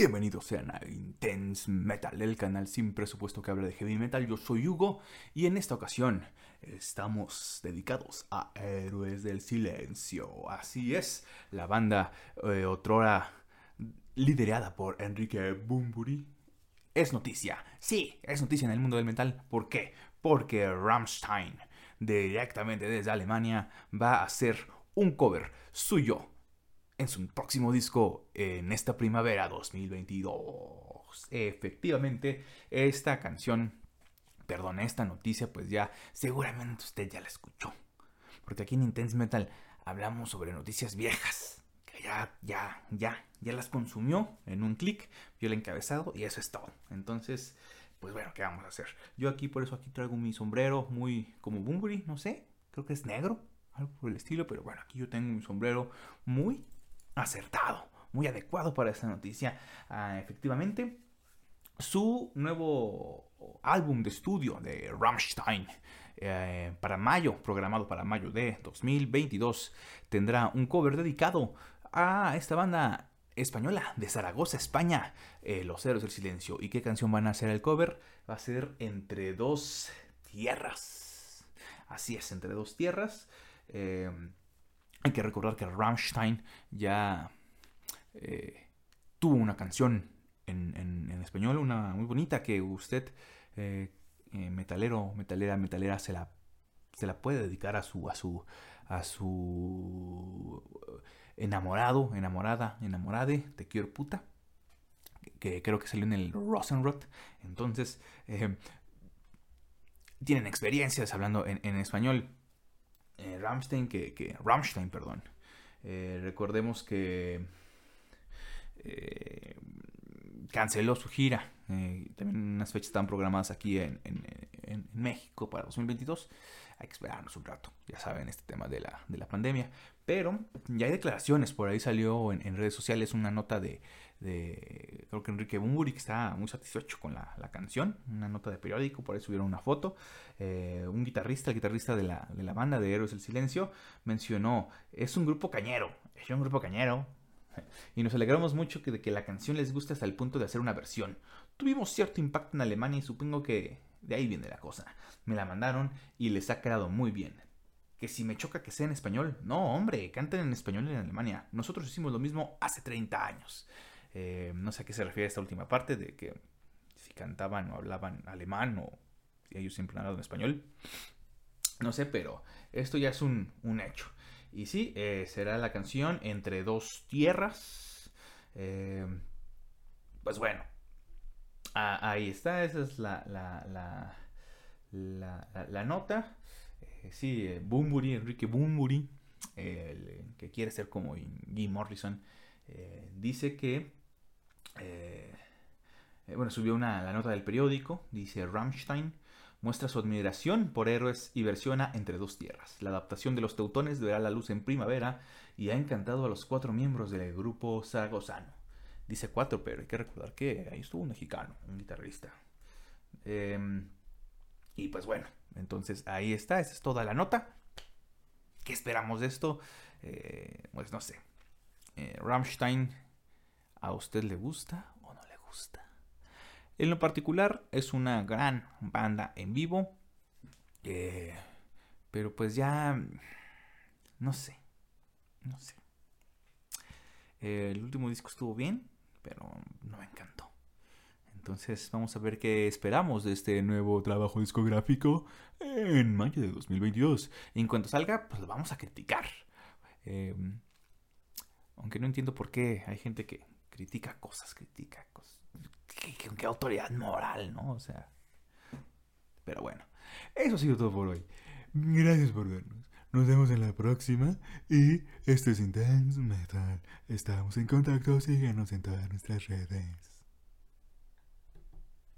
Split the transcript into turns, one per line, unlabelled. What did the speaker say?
Bienvenidos sean a Intense Metal, el canal sin presupuesto que habla de heavy metal. Yo soy Hugo y en esta ocasión estamos dedicados a Héroes del Silencio. Así es, la banda eh, otrora liderada por Enrique Bumburi es noticia. Sí, es noticia en el mundo del metal. ¿Por qué? Porque Rammstein, directamente desde Alemania, va a hacer un cover suyo en su próximo disco en esta primavera 2022. Efectivamente, esta canción, perdón, esta noticia, pues ya seguramente usted ya la escuchó. Porque aquí en Intense Metal hablamos sobre noticias viejas, que ya, ya, ya, ya las consumió en un clic, vio el encabezado y eso es todo. Entonces, pues bueno, ¿qué vamos a hacer? Yo aquí, por eso aquí traigo mi sombrero muy como Bunbury, no sé, creo que es negro, algo por el estilo, pero bueno, aquí yo tengo mi sombrero muy acertado, muy adecuado para esta noticia. Ah, efectivamente, su nuevo álbum de estudio de Rammstein eh, para mayo, programado para mayo de 2022, tendrá un cover dedicado a esta banda española de Zaragoza, España, eh, Los Héroes del Silencio. ¿Y qué canción van a hacer el cover? Va a ser Entre dos tierras. Así es, Entre dos tierras. Eh, hay que recordar que Rammstein ya eh, tuvo una canción en, español, una muy bonita que usted, eh, eh, metalero, metalera, metalera, se la, se la puede dedicar a su, a su, a su enamorado, enamorada, enamorade, te quiero puta, que, creo que salió en el Rosenrot. Entonces, tienen experiencias hablando en, en español eh, Rammstein, que, que, Rammstein, perdón. Eh, recordemos que eh, canceló su gira. También unas fechas están programadas aquí en, México para 2022. Hay que esperarnos un rato, ya saben, este tema de la, de la pandemia. Pero ya hay declaraciones, por ahí salió en, redes sociales una nota de, de creo que Enrique Bumburi, que está muy satisfecho con la, canción, una nota de periódico, por ahí subieron una foto. Eh, un guitarrista, el guitarrista de la, de la banda de Héroes del Silencio, mencionó, es un grupo cañero, es un grupo cañero, y nos alegramos mucho que, de que la canción les guste hasta el punto de hacer una versión. Tuvimos cierto impacto en Alemania y supongo que de ahí viene la cosa. Me la mandaron y les ha quedado muy bien que si me choca que sea en español. No, hombre, canten en español en Alemania. Nosotros hicimos lo mismo hace 30 años. Eh, no sé a qué se refiere esta última parte de que si cantaban o hablaban alemán o si ellos siempre han hablado en español. No sé, pero esto ya es un, hecho. Y sí, eh, será la canción Entre dos tierras. Eh, pues bueno, ahí está, esa es la, la, la, la nota. Eh, sí, eh, Bumburi, Enrique Bumburi, que quiere ser como Jim Morrison, eh, dice que, bueno, subió una, la nota del periódico, dice Rammstein muestra su admiración por héroes y versiona Entre dos tierras. La adaptación de los teutones verá la luz en primavera y ha encantado a los cuatro miembros del grupo zaragozano. Dice cuatro, pero hay que recordar que ahí estuvo un mexicano, un guitarrista. Em, y pues bueno, entonces ahí está, esa es toda la nota. ¿Qué esperamos de esto? Eh, pues no sé. Eh, Rammstein, ¿a usted le gusta o no le gusta? En lo particular es una gran banda en vivo. Eh, pero pues ya... No sé. No sé. el último disco estuvo bien, pero no me encantó. Entonces vamos a ver qué esperamos de este nuevo trabajo discográfico en mayo de 2022. En cuanto salga, pues lo vamos a criticar. Em, aunque no entiendo por qué hay gente que critica cosas, critica cosas. ¿Qué, qué autoridad moral, no? O sea. Pero bueno, eso ha sido todo por hoy. Gracias por vernos. Nos vemos en la próxima. Y esto es Intense Metal. Estamos en contacto. Síguenos en todas nuestras redes.